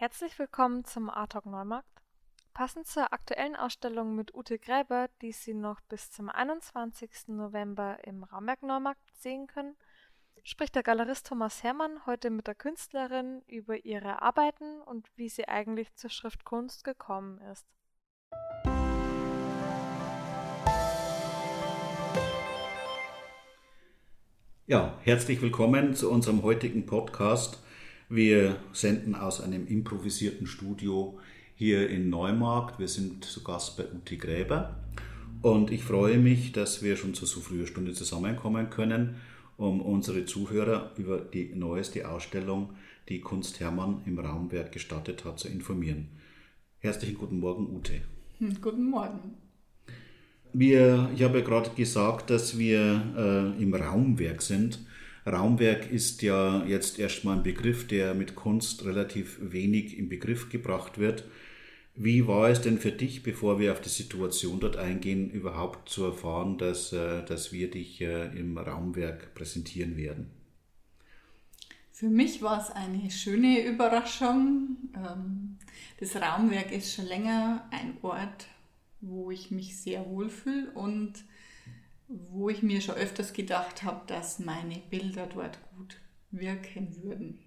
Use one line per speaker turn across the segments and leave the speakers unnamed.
Herzlich willkommen zum Artalk Neumarkt. Passend zur aktuellen Ausstellung mit Ute Gräber, die Sie noch bis zum 21. November im Raumwerk Neumarkt sehen können, spricht der Galerist Thomas Hermann heute mit der Künstlerin über ihre Arbeiten und wie sie eigentlich zur Schriftkunst gekommen ist.
Ja, herzlich willkommen zu unserem heutigen Podcast. Wir senden aus einem improvisierten Studio hier in Neumarkt. Wir sind zu Gast bei Uti Gräber und ich freue mich, dass wir schon zu so früher Stunde zusammenkommen können, um unsere Zuhörer über die neueste Ausstellung, die Kunst Hermann im Raumwerk gestartet hat, zu informieren. Herzlichen guten Morgen, Ute.
Hm, guten Morgen.
Wir, ich habe ja gerade gesagt, dass wir äh, im Raumwerk sind. Raumwerk ist ja jetzt erstmal ein Begriff, der mit Kunst relativ wenig in Begriff gebracht wird. Wie war es denn für dich, bevor wir auf die Situation dort eingehen, überhaupt zu erfahren, dass, äh, dass wir dich äh, im Raumwerk präsentieren werden?
Für mich war es eine schöne Überraschung. Ähm, das Raumwerk ist schon länger ein Ort, wo ich mich sehr wohlfühle und wo ich mir schon öfters gedacht habe, dass meine Bilder dort gut wirken würden.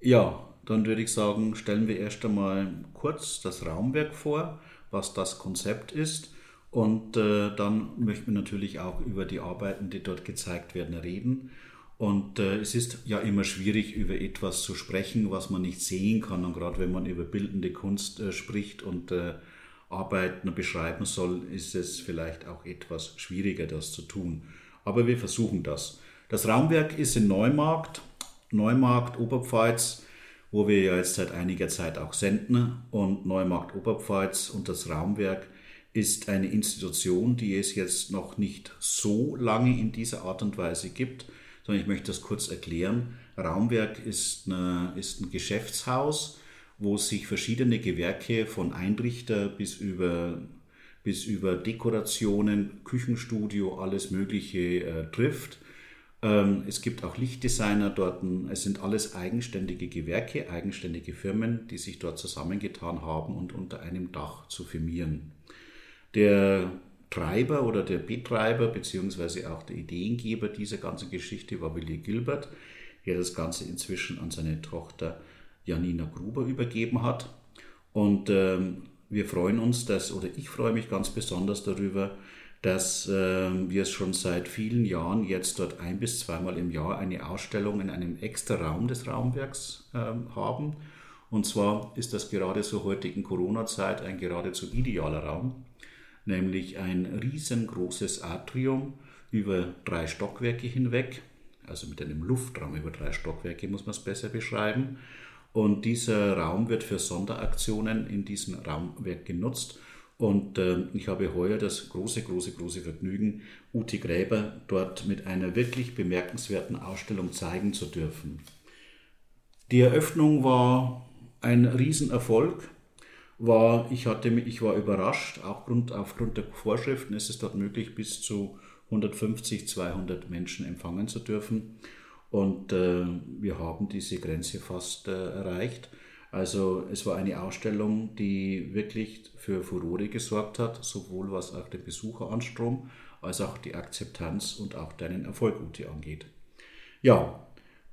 Ja, dann würde ich sagen, stellen wir erst einmal kurz das Raumwerk vor, was das Konzept ist. Und äh, dann möchten wir natürlich auch über die Arbeiten, die dort gezeigt werden, reden. Und äh, es ist ja immer schwierig, über etwas zu sprechen, was man nicht sehen kann. Und gerade wenn man über bildende Kunst äh, spricht und Arbeiten beschreiben soll, ist es vielleicht auch etwas schwieriger, das zu tun. Aber wir versuchen das. Das Raumwerk ist in Neumarkt, Neumarkt, Oberpfalz, wo wir ja jetzt seit einiger Zeit auch senden. Und Neumarkt, Oberpfalz und das Raumwerk ist eine Institution, die es jetzt noch nicht so lange in dieser Art und Weise gibt, sondern ich möchte das kurz erklären. Raumwerk ist, eine, ist ein Geschäftshaus, wo sich verschiedene Gewerke von Einrichter bis über, bis über Dekorationen, Küchenstudio, alles Mögliche äh, trifft. Ähm, es gibt auch Lichtdesigner dort. Es sind alles eigenständige Gewerke, eigenständige Firmen, die sich dort zusammengetan haben und unter einem Dach zu firmieren. Der Treiber oder der Betreiber beziehungsweise auch der Ideengeber dieser ganzen Geschichte war Willi Gilbert, der das Ganze inzwischen an seine Tochter Janina Gruber übergeben hat. Und ähm, wir freuen uns, dass, oder ich freue mich ganz besonders darüber, dass äh, wir es schon seit vielen Jahren jetzt dort ein bis zweimal im Jahr eine Ausstellung in einem extra Raum des Raumwerks äh, haben. Und zwar ist das gerade zur heutigen Corona-Zeit ein geradezu idealer Raum, nämlich ein riesengroßes Atrium über drei Stockwerke hinweg, also mit einem Luftraum über drei Stockwerke muss man es besser beschreiben. Und dieser Raum wird für Sonderaktionen in diesem Raumwerk genutzt. Und äh, ich habe heuer das große, große, große Vergnügen, Uti Gräber dort mit einer wirklich bemerkenswerten Ausstellung zeigen zu dürfen. Die Eröffnung war ein Riesenerfolg. War, ich, hatte, ich war überrascht, auch Grund, aufgrund der Vorschriften ist es dort möglich, bis zu 150, 200 Menschen empfangen zu dürfen. Und äh, wir haben diese Grenze fast äh, erreicht. Also es war eine Ausstellung, die wirklich für Furore gesorgt hat, sowohl was auch den Besucheranstrom als auch die Akzeptanz und auch deinen Erfolg Uti angeht. Ja,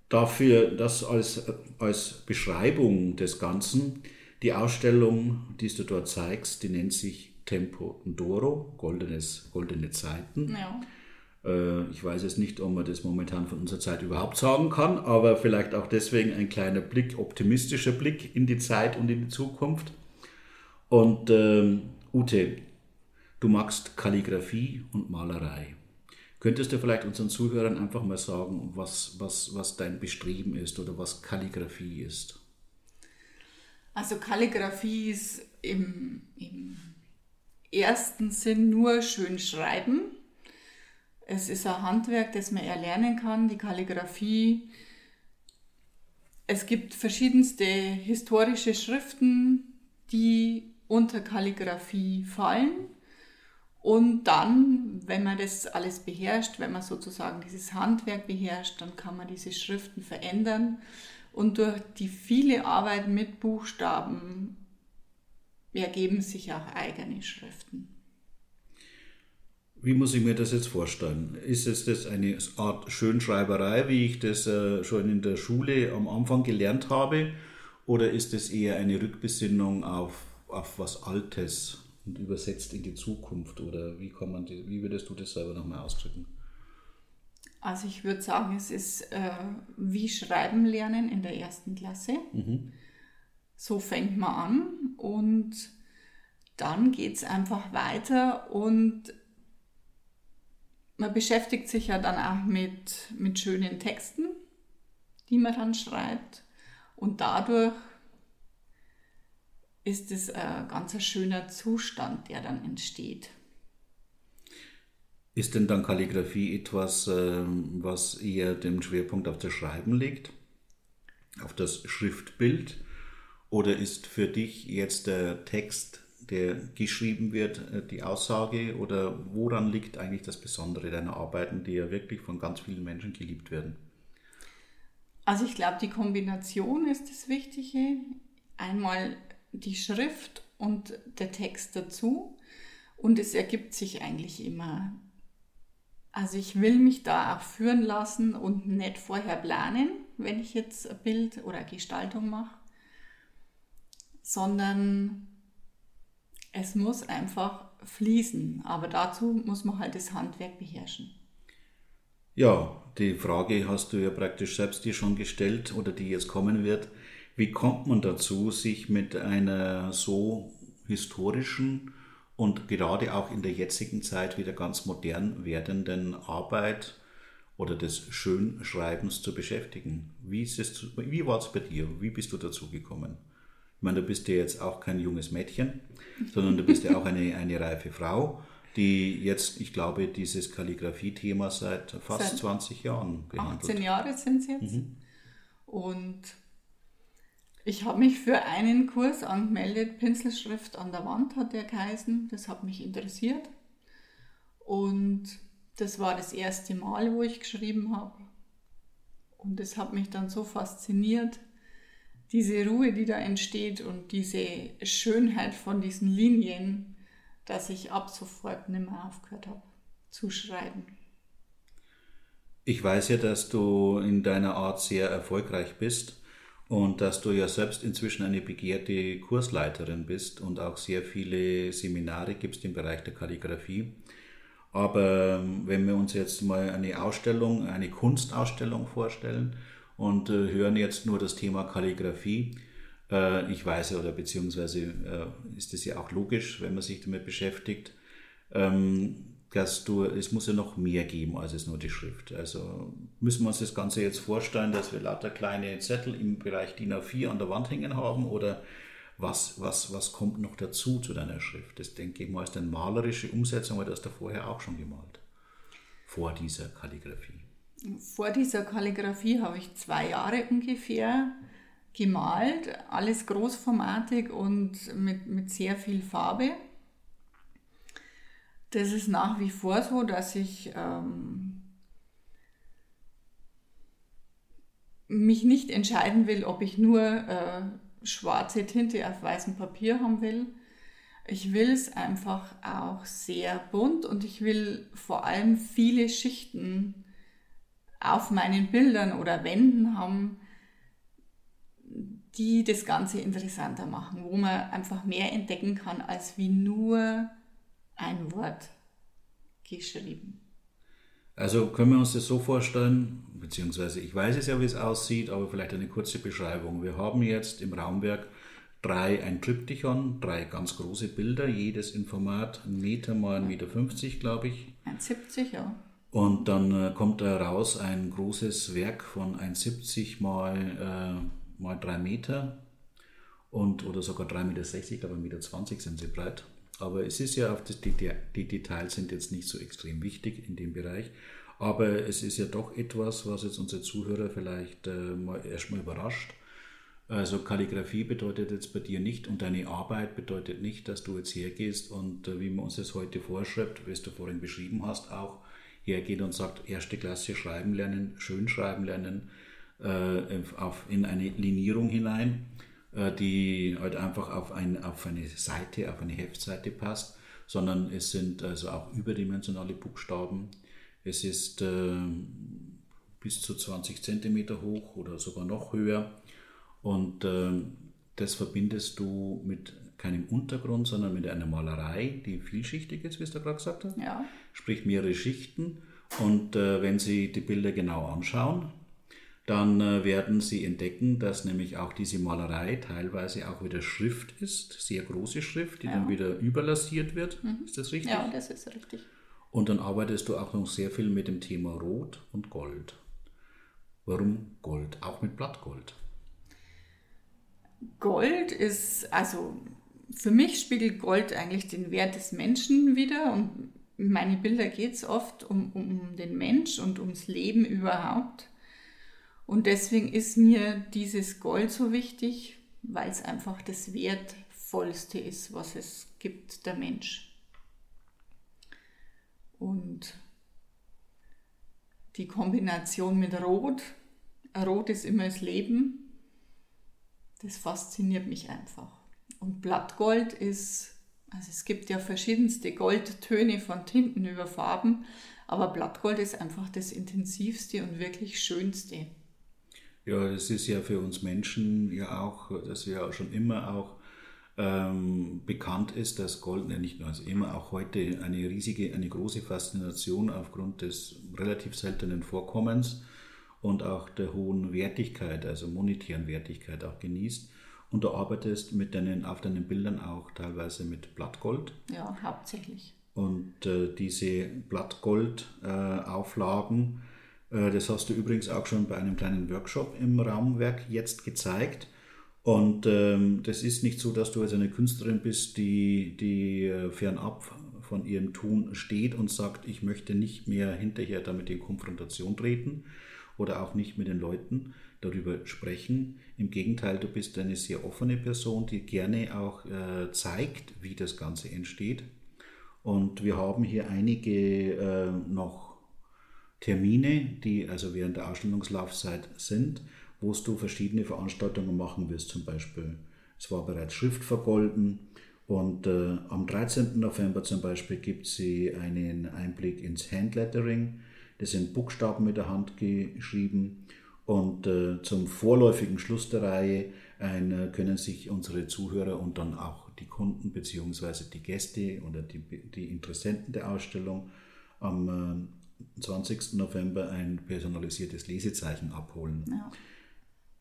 dafür das als, als Beschreibung des Ganzen. Die Ausstellung, die du dort zeigst, die nennt sich Tempo Doro, goldenes, goldene Zeiten. Ja. Äh, ich weiß jetzt nicht, ob man das momentan von unserer Zeit überhaupt sagen kann, aber vielleicht auch deswegen ein kleiner Blick, optimistischer Blick in die Zeit und in die Zukunft. Und ähm, Ute, du magst Kalligraphie und Malerei. Könntest du vielleicht unseren Zuhörern einfach mal sagen, was, was, was dein Bestreben ist oder was Kalligraphie ist?
Also Kalligraphie ist im, im ersten Sinn nur schön schreiben es ist ein Handwerk, das man erlernen kann, die Kalligraphie. Es gibt verschiedenste historische Schriften, die unter Kalligraphie fallen. Und dann, wenn man das alles beherrscht, wenn man sozusagen dieses Handwerk beherrscht, dann kann man diese Schriften verändern Und durch die viele Arbeit mit Buchstaben ergeben sich auch eigene Schriften.
Wie muss ich mir das jetzt vorstellen? Ist es das eine Art Schönschreiberei, wie ich das äh, schon in der Schule am Anfang gelernt habe? Oder ist es eher eine Rückbesinnung auf, auf was Altes und übersetzt in die Zukunft? Oder wie, kann man die, wie würdest du das selber nochmal ausdrücken?
Also ich würde sagen, es ist äh, wie Schreiben lernen in der ersten Klasse. Mhm. So fängt man an und dann geht es einfach weiter und man beschäftigt sich ja dann auch mit, mit schönen Texten, die man dann schreibt. Und dadurch ist es ein ganz schöner Zustand, der dann entsteht.
Ist denn dann Kalligrafie etwas, ähm, was eher den Schwerpunkt auf das Schreiben legt, auf das Schriftbild? Oder ist für dich jetzt der Text der geschrieben wird, äh, die Aussage oder woran liegt eigentlich das Besondere deiner Arbeiten, die ja wirklich von ganz vielen Menschen geliebt werden?
Also ich glaube, die Kombination ist das Wichtige. Einmal die Schrift und der Text dazu und es ergibt sich eigentlich immer. Also ich will mich da auch führen lassen und nicht vorher planen, wenn ich jetzt ein Bild oder Gestaltung mache, sondern es muss einfach fließen, aber dazu muss man halt das Handwerk beherrschen.
Ja, die Frage hast du ja praktisch selbst dir schon gestellt oder die jetzt kommen wird. Wie kommt man dazu, sich mit einer so historischen und gerade auch in der jetzigen Zeit wieder ganz modern werdenden Arbeit oder des Schönschreibens zu beschäftigen? Wie, wie war es bei dir? Wie bist du dazu gekommen? Ich meine, du bist ja jetzt auch kein junges Mädchen, sondern du bist ja auch eine, eine reife Frau, die jetzt, ich glaube, dieses Kalligrafie-Thema seit fast seit 20 Jahren
behandelt. 18 Jahre sind es jetzt. Mhm. Und ich habe mich für einen Kurs angemeldet, Pinselschrift an der Wand hat der geheißen. Das hat mich interessiert. Und das war das erste Mal, wo ich geschrieben habe. Und das hat mich dann so fasziniert, diese Ruhe, die da entsteht und diese Schönheit von diesen Linien, dass ich ab sofort nicht mehr aufgehört habe zu schreiben.
Ich weiß ja, dass du in deiner Art sehr erfolgreich bist und dass du ja selbst inzwischen eine begehrte Kursleiterin bist und auch sehr viele Seminare gibst im Bereich der Kalligrafie. Aber ähm, wenn wir uns jetzt mal eine Ausstellung, eine Kunstausstellung vorstellen, und äh, hören jetzt nur das Thema Kalligrafie. Äh, ich weiß ja, oder beziehungsweise äh, ist es ja auch logisch, wenn man sich damit beschäftigt, ähm, dass du, es muss ja noch mehr geben als es nur die Schrift. Also müssen wir uns das Ganze jetzt vorstellen, dass wir lauter kleine Zettel im Bereich DIN A4 an der Wand hängen haben oder was, was, was kommt noch dazu zu deiner Schrift? Das denke ich mal ist eine malerische Umsetzung, weil du hast da vorher auch schon gemalt. Vor dieser Kalligrafie
vor dieser Kalligrafie habe ich zwei Jahre ungefähr gemalt, alles großformatig und mit, mit sehr viel Farbe. Das ist nach wie vor so, dass ich ähm, mich nicht entscheiden will, ob ich nur äh, schwarze Tinte auf weißem Papier haben will. Ich will es einfach auch sehr bunt und ich will vor allem viele Schichten auf meinen Bildern oder Wänden haben, die das Ganze interessanter machen, wo man einfach mehr entdecken kann als wie nur ein Wort geschrieben.
Also können wir uns das so vorstellen, beziehungsweise ich weiß es ja, wie es aussieht, aber vielleicht eine kurze Beschreibung. Wir haben jetzt im Raumwerk drei, ein Triptychon, drei ganz große Bilder, jedes in Format 1 Meter mal 1,50 Meter, glaube ich.
1,70, ja.
Und dann äh, kommt da raus ein großes Werk von 1,70 mal, äh, mal 3 Meter und, oder sogar 3,60 Meter, aber 1,20 Meter sind sie breit. Aber es ist ja, auf das, die, die Details sind jetzt nicht so extrem wichtig in dem Bereich. Aber es ist ja doch etwas, was jetzt unsere Zuhörer vielleicht äh, mal, erstmal überrascht. Also Kalligrafie bedeutet jetzt bei dir nicht und deine Arbeit bedeutet nicht, dass du jetzt hergehst und äh, wie man uns das heute vorschreibt, wie du vorhin beschrieben hast, auch hergeht und sagt, erste Klasse schreiben lernen, schön schreiben lernen, äh, auf, in eine Linierung hinein, äh, die halt einfach auf, ein, auf eine Seite, auf eine Heftseite passt, sondern es sind also auch überdimensionale Buchstaben. Es ist äh, bis zu 20 Zentimeter hoch oder sogar noch höher. Und äh, das verbindest du mit keinem Untergrund, sondern mit einer Malerei, die vielschichtig ist, wie es da gerade gesagt hast.
Ja.
Sprich mehrere Schichten. Und äh, wenn Sie die Bilder genau anschauen, dann äh, werden Sie entdecken, dass nämlich auch diese Malerei teilweise auch wieder Schrift ist, sehr große Schrift, die
Ja.
dann wieder überlasiert wird.
Mhm.
Ist das richtig?
Ja, das ist richtig.
Und dann arbeitest du auch noch sehr viel mit dem Thema Rot und Gold. Warum Gold? Auch mit Blattgold.
Gold ist, also für mich spiegelt Gold eigentlich den Wert des Menschen wider und in meine Bilder geht es oft um, um den Mensch und ums Leben überhaupt. Und deswegen ist mir dieses Gold so wichtig, weil es einfach das Wertvollste ist, was es gibt, der Mensch. Und die Kombination mit Rot, Rot ist immer das Leben, das fasziniert mich einfach. Und Blattgold ist, also es gibt ja verschiedenste Goldtöne von Tinten über Farben, aber Blattgold ist einfach das intensivste und wirklich schönste.
Ja, es ist ja für uns Menschen ja auch, dass wir ja schon immer auch ähm, bekannt ist, dass Gold, ja nicht nur als immer, auch heute eine riesige, eine große Faszination aufgrund des relativ seltenen Vorkommens und auch der hohen Wertigkeit, also monetären Wertigkeit auch genießt. Und du arbeitest mit deinen, auf deinen Bildern auch teilweise mit Blattgold.
Ja, hauptsächlich.
Und äh, diese Blattgold-Auflagen, äh, das hast du übrigens auch schon bei einem kleinen Workshop im Raumwerk jetzt gezeigt. Und ähm, das ist nicht so, dass du jetzt eine Künstlerin bist, die, die äh, fernab von ihrem Tun steht und sagt, ich möchte nicht mehr hinterher damit in Konfrontation treten oder auch nicht mit den Leuten darüber sprechen. Im Gegenteil, du bist eine sehr offene Person, die gerne auch äh, zeigt, wie das Ganze entsteht. Und wir haben hier einige äh, noch Termine, die also während der Ausstellungslaufzeit sind, wo du verschiedene Veranstaltungen machen wirst. Zum Beispiel, es war bereits Schrift vergolden und äh, am 13. November zum Beispiel gibt sie einen Einblick ins Handlettering. Das sind Buchstaben mit der Hand geschrieben. Und äh, zum vorläufigen Schluss der Reihe ein, äh, können sich unsere Zuhörer und dann auch die Kunden bzw. die Gäste oder die, die Interessenten der Ausstellung am äh, 20. November ein personalisiertes Lesezeichen abholen.
Ja.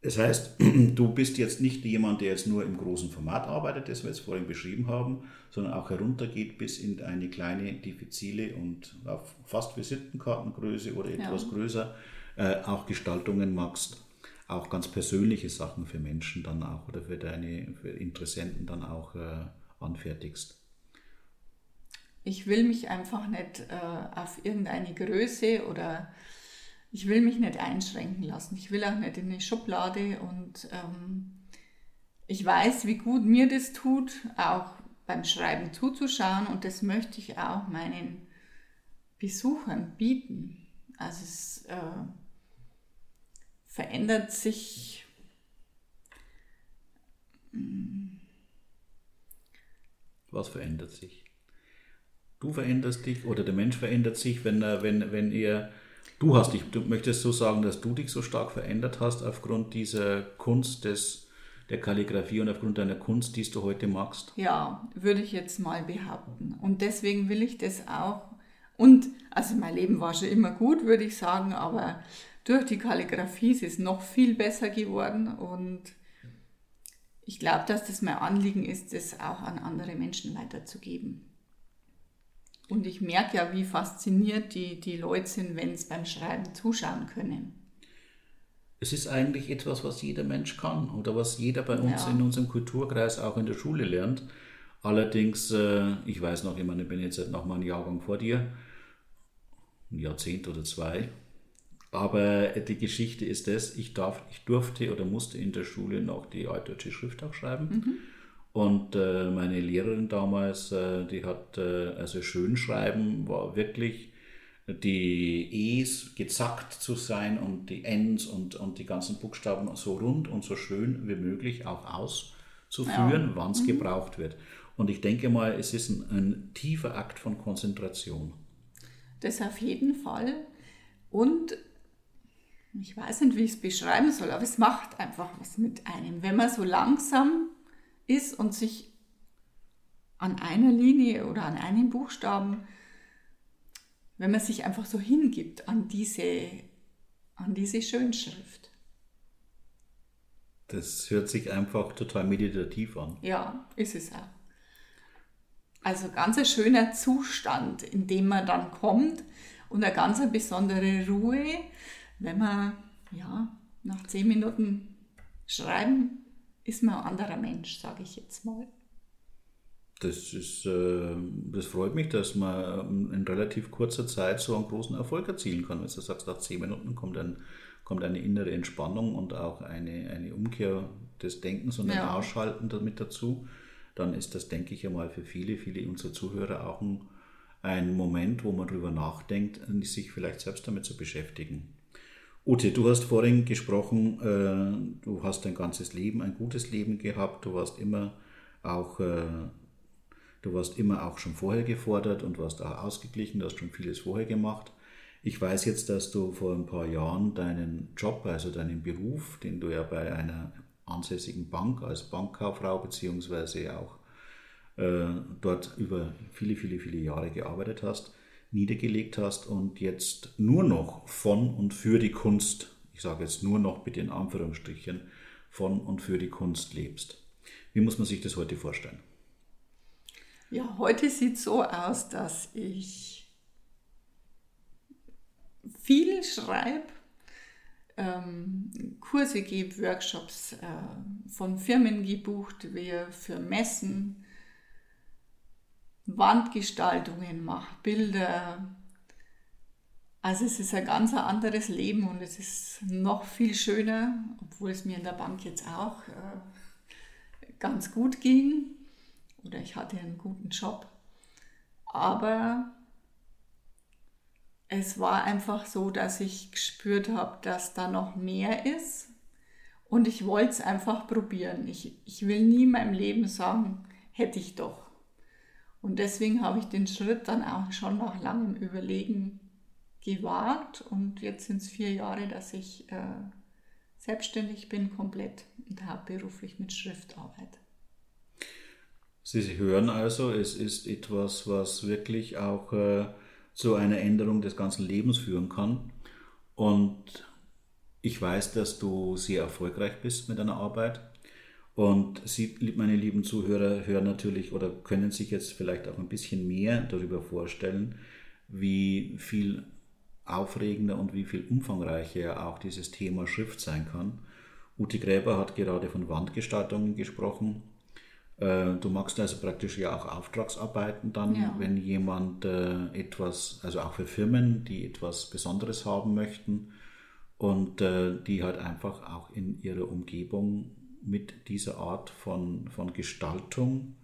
Das heißt, du bist jetzt nicht jemand, der jetzt nur im großen Format arbeitet, das wir jetzt vorhin beschrieben haben, sondern auch heruntergeht bis in eine kleine, diffizile und auf fast Visitenkartengröße oder etwas
Ja.
größer äh, auch Gestaltungen machst. Auch ganz persönliche Sachen für Menschen dann auch oder für deine für Interessenten dann auch äh, anfertigst.
Ich will mich einfach nicht äh, auf irgendeine Größe oder ich will mich nicht einschränken lassen. Ich will auch nicht in eine Schublade und ähm, ich weiß, wie gut mir das tut, auch beim Schreiben zuzuschauen und das möchte ich auch meinen Besuchern bieten. Also es äh, verändert sich
Was verändert sich? Du veränderst dich oder der Mensch verändert sich, wenn er, wenn, wenn er, du hast dich, du möchtest so sagen, dass du dich so stark verändert hast aufgrund dieser Kunst des, der Kalligrafie und aufgrund deiner Kunst, die du heute machst.
Ja, würde ich jetzt mal behaupten. Und deswegen will ich das auch. Und also mein Leben war schon immer gut, würde ich sagen, aber durch die Kalligrafie ist es noch viel besser geworden. Und ich glaube, dass das mein Anliegen ist, das auch an andere Menschen weiterzugeben. Und ich merke ja, wie fasziniert die, die Leute sind, wenn sie beim Schreiben zuschauen können.
Es ist eigentlich etwas, was jeder Mensch kann oder was jeder bei uns
Ja.
in unserem Kulturkreis auch in der Schule lernt. Allerdings, äh, ich weiß noch, meine, ich bin jetzt noch mal einen Jahrgang vor dir, ein Jahrzehnt oder zwei. Aber die Geschichte ist das, ich, darf, ich durfte oder musste in der Schule noch die altdeutsche Schrift auch schreiben. Und äh, meine Lehrerin damals, äh, die hat, äh, also Schönschreiben war wirklich die E's gezackt zu sein und die N's und, und die ganzen Buchstaben so rund und so schön wie möglich auch auszuführen, ja. wann es mhm. gebraucht wird. Und ich denke mal, es ist ein, ein tiefer Akt von Konzentration.
Das auf jeden Fall. Und ich weiß nicht, wie ich es beschreiben soll, aber es macht einfach was mit einem. Wenn man so langsam ist und sich an einer Linie oder an einem Buchstaben wenn man sich einfach so hingibt an diese, an diese Schönschrift.
Das hört sich einfach total meditativ an.
Ja, ist es auch. Also ganz ein schöner Zustand, in dem man dann kommt und eine ganz besondere Ruhe, wenn man ja nach zehn Minuten schreiben ist man ein anderer Mensch, sage ich jetzt mal.
Das, ist, äh, das freut mich, dass man in relativ kurzer Zeit so einen großen Erfolg erzielen kann. Wenn du sagst, nach zehn Minuten kommt, ein, kommt eine innere Entspannung und auch eine, eine Umkehr des Denkens und ja. ein Ausschalten damit dazu, dann ist das, denke ich einmal, für viele, viele unserer Zuhörer auch ein, ein Moment, wo man darüber nachdenkt, sich vielleicht selbst damit zu beschäftigen. Ute, du hast vorhin gesprochen, äh, du hast dein ganzes Leben, ein gutes Leben gehabt, du warst immer auch äh, Du warst immer auch schon vorher gefordert und warst auch ausgeglichen, du hast schon vieles vorher gemacht. Ich weiß jetzt, dass du vor ein paar Jahren deinen Job, also deinen Beruf, den du ja bei einer ansässigen Bank als Bankkauffrau beziehungsweise auch äh, dort über viele, viele, viele Jahre gearbeitet hast, niedergelegt hast und jetzt nur noch von und für die Kunst, ich sage jetzt nur noch bitte in Anführungsstrichen, von und für die Kunst lebst. Wie muss man sich das heute vorstellen?
Ja, heute sieht es so aus, dass ich viel schreibe, ähm, Kurse gebe, Workshops äh, von Firmen gebucht wir für Messen, Wandgestaltungen mache, Bilder. Also es ist ein ganz anderes Leben und es ist noch viel schöner, obwohl es mir in der Bank jetzt auch äh, ganz gut ging oder ich hatte einen guten Job. Aber es war einfach so, dass ich gespürt habe, dass da noch mehr ist und ich wollte es einfach probieren. Ich, ich will nie in meinem Leben sagen, hätte ich doch. Und deswegen habe ich den Schritt dann auch schon nach langem Überlegen gewagt und jetzt sind es vier Jahre, dass ich äh, selbstständig bin, komplett und hauptberuflich mit Schrift arbeite.
Sie hören also, es ist etwas, was wirklich auch äh, zu einer Änderung des ganzen Lebens führen kann. Und ich weiß, dass du sehr erfolgreich bist mit deiner Arbeit. Und Sie, meine lieben Zuhörer, hören natürlich oder können sich jetzt vielleicht auch ein bisschen mehr darüber vorstellen, wie viel aufregender und wie viel umfangreicher auch dieses Thema Schrift sein kann. Ute Gräber hat gerade von Wandgestaltungen gesprochen. Äh, du machst also praktisch ja auch Auftragsarbeiten dann, ja. wenn jemand äh, etwas, also auch für Firmen, die etwas Besonderes haben möchten und äh, die halt einfach auch in ihrer Umgebung mit dieser Art von, von Gestaltung,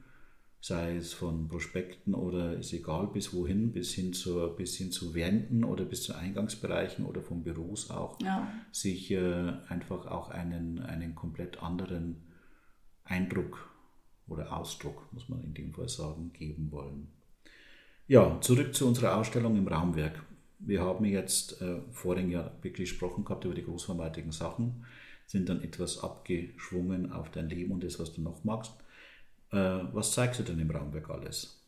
sei es von Prospekten oder ist egal bis wohin, bis hin, zur, bis hin zu Wänden oder bis zu Eingangsbereichen oder von Büros auch, ja. sich äh, einfach auch einen, einen komplett anderen Eindruck oder Ausdruck, muss man in dem Fall sagen, geben wollen. Ja, zurück zu unserer Ausstellung im Raumwerk. Wir haben jetzt äh, vorhin ja wirklich gesprochen gehabt über die großformatigen Sachen, sind dann etwas abgeschwungen auf dein Leben und das, was du noch magst. Äh, was zeigst du denn im Raumwerk alles?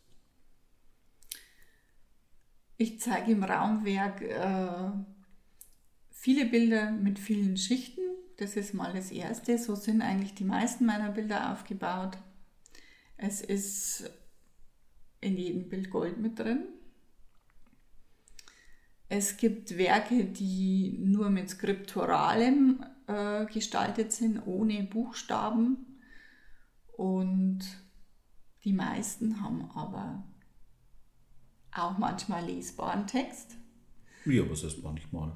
Ich zeige im Raumwerk äh, viele Bilder mit vielen Schichten. Das ist mal das Erste. So sind eigentlich die meisten meiner Bilder aufgebaut. Es ist in jedem Bild Gold mit drin. Es gibt Werke, die nur mit Skripturalem äh, gestaltet sind, ohne Buchstaben. Und die meisten haben aber auch manchmal lesbaren Text.
Ja, was ist manchmal?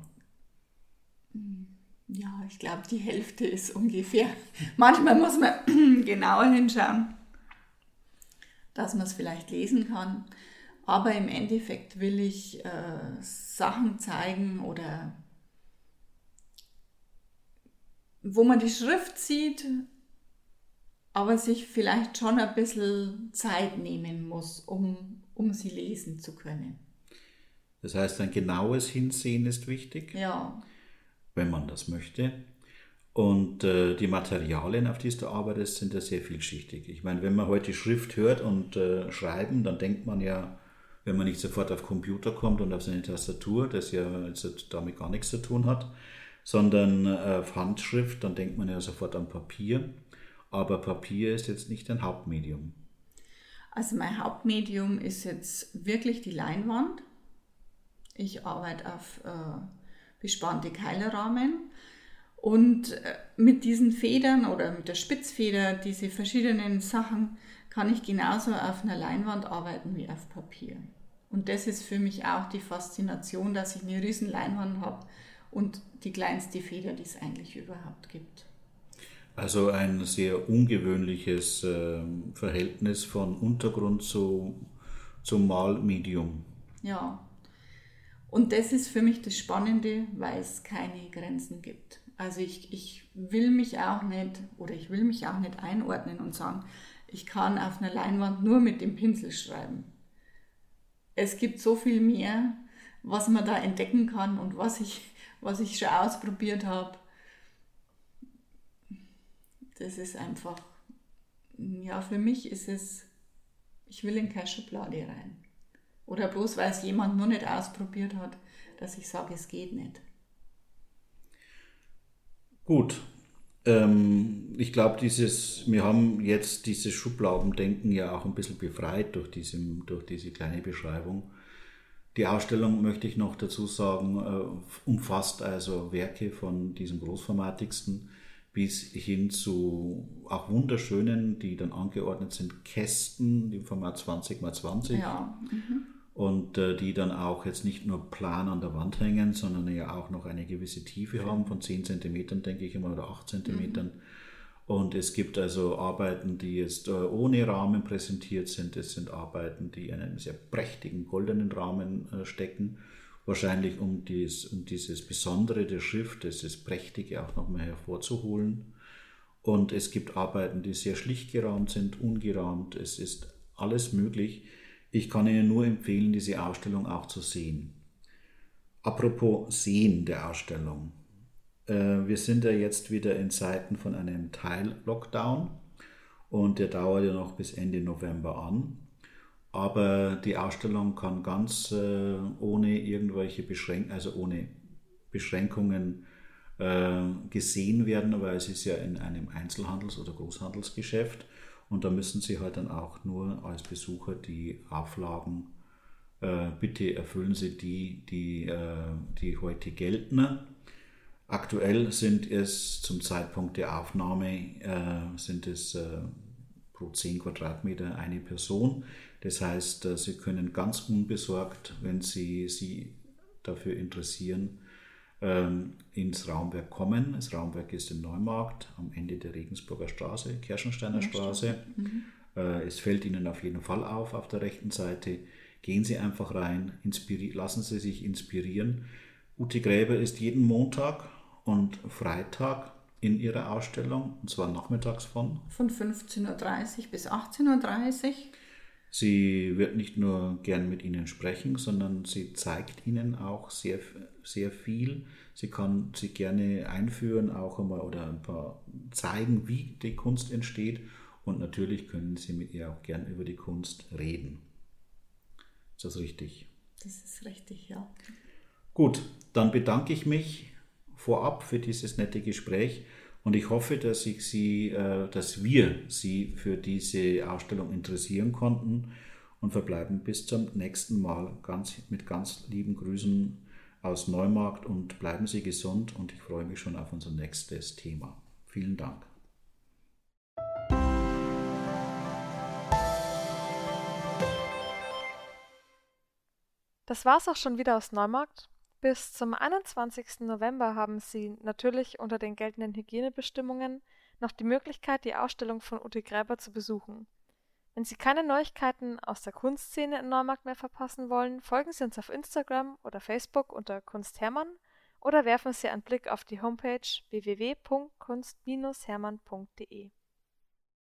Ja, ich glaube, die Hälfte ist ungefähr. Manchmal muss man genauer hinschauen dass man es vielleicht lesen kann. Aber im Endeffekt will ich äh, Sachen zeigen oder wo man die Schrift sieht, aber sich vielleicht schon ein bisschen Zeit nehmen muss, um, um sie lesen zu können.
Das heißt, ein genaues Hinsehen ist wichtig,
Ja,
wenn man das möchte. Und äh, die Materialien, auf die du arbeitest, sind ja sehr vielschichtig. Ich meine, wenn man heute Schrift hört und äh, Schreiben, dann denkt man ja, wenn man nicht sofort auf Computer kommt und auf seine Tastatur, das ja damit gar nichts zu tun hat, sondern äh, auf Handschrift, dann denkt man ja sofort an Papier. Aber Papier ist jetzt nicht ein Hauptmedium.
also mein Hauptmedium ist jetzt wirklich die Leinwand. Ich arbeite auf äh, bespannte Keilerrahmen und äh, mit diesen Federn oder mit der Spitzfeder, diese verschiedenen Sachen, kann ich genauso auf einer Leinwand arbeiten wie auf Papier. Und das ist für mich auch die Faszination, dass ich eine riesen Leinwand habe und die kleinste Feder, die es eigentlich überhaupt gibt.
Also ein sehr ungewöhnliches ähm, Verhältnis von Untergrund zu, zum Malmedium.
Ja. Und das ist für mich das Spannende, weil es keine Grenzen gibt. Also ich, ich will mich auch nicht oder ich will mich auch nicht einordnen und sagen, ich kann auf einer Leinwand nur mit dem Pinsel schreiben. Es gibt so viel mehr, was man da entdecken kann und was ich, was ich schon ausprobiert habe. Das ist einfach, ja, für mich ist es, ich will in keine Schublade rein. Oder bloß weil es jemand nur nicht ausprobiert hat, dass ich sage, es geht nicht.
Gut. Ähm, ich glaube, dieses, wir haben jetzt dieses Schubladendenken ja auch ein bisschen befreit durch, diesem, durch diese kleine Beschreibung. Die Ausstellung, möchte ich noch dazu sagen, äh, umfasst also Werke von diesem großformatigsten bis hin zu auch wunderschönen, die dann angeordnet sind, Kästen im Format 20 x 20
Ja,
und äh, die dann auch jetzt nicht nur plan an der Wand hängen, sondern ja auch noch eine gewisse Tiefe haben von 10 cm, denke ich immer, oder 8 cm. Und es gibt also Arbeiten, die jetzt äh, ohne Rahmen präsentiert sind. Es sind Arbeiten, die in einem sehr prächtigen goldenen Rahmen äh, stecken. Wahrscheinlich um, dies, um dieses Besondere der Schrift, dieses Prächtige auch nochmal hervorzuholen. Und es gibt Arbeiten, die sehr schlicht gerahmt sind, ungerahmt. Es ist alles möglich. Ich kann Ihnen nur empfehlen, diese Ausstellung auch zu sehen. Apropos Sehen der Ausstellung. Äh, Wir sind ja jetzt wieder in Zeiten von einem Teil-Lockdown und der dauert ja noch bis Ende November an. Aber die Ausstellung kann ganz äh, ohne irgendwelche Beschränkungen, also ohne Beschränkungen äh, gesehen werden, weil es ist ja in einem Einzelhandels- oder Großhandelsgeschäft und da müssen Sie halt dann auch nur als Besucher die Auflagen, bitte erfüllen Sie die, die, die heute gelten. Aktuell sind es zum Zeitpunkt der Aufnahme äh, sind es äh, pro 10 Quadratmeter eine Person. Das heißt, äh, Sie können ganz unbesorgt, wenn Sie sich dafür interessieren, ähm, ins Raumwerk kommen. Das Raumwerk ist in Neumarkt am Ende der Regensburger Straße, Kerschensteiner Straße. Äh, Es fällt Ihnen auf jeden Fall auf auf der rechten Seite. Gehen Sie einfach rein, lassen Sie sich inspirieren. Ute Gräber ist jeden Montag und Freitag in ihrer Ausstellung, und zwar nachmittags von.
Von 15.30 Uhr bis 18.30 Uhr.
Sie wird nicht nur gern mit Ihnen sprechen, sondern sie zeigt Ihnen auch sehr, sehr viel. Sie kann sie gerne einführen, auch einmal oder ein paar zeigen, wie die Kunst entsteht. Und natürlich können Sie mit ihr auch gern über die Kunst reden. Ist das richtig?
Das ist richtig, ja.
Gut, dann bedanke ich mich vorab für dieses nette Gespräch und ich hoffe, dass ich Sie, äh, dass wir Sie für diese Ausstellung interessieren konnten und verbleiben bis zum nächsten Mal ganz, mit ganz lieben Grüßen aus Neumarkt und bleiben Sie gesund und ich freue mich schon auf unser nächstes Thema. Vielen Dank.
Das war's auch schon wieder aus Neumarkt. Bis zum 21. November haben Sie natürlich unter den geltenden Hygienebestimmungen noch die Möglichkeit, die Ausstellung von Ute Gräber zu besuchen. Wenn Sie keine Neuigkeiten aus der Kunstszene in Neumarkt mehr verpassen wollen, folgen Sie uns auf Instagram oder Facebook unter Kunst Hermann oder werfen Sie einen Blick auf die Homepage www.kunst-hermann.de.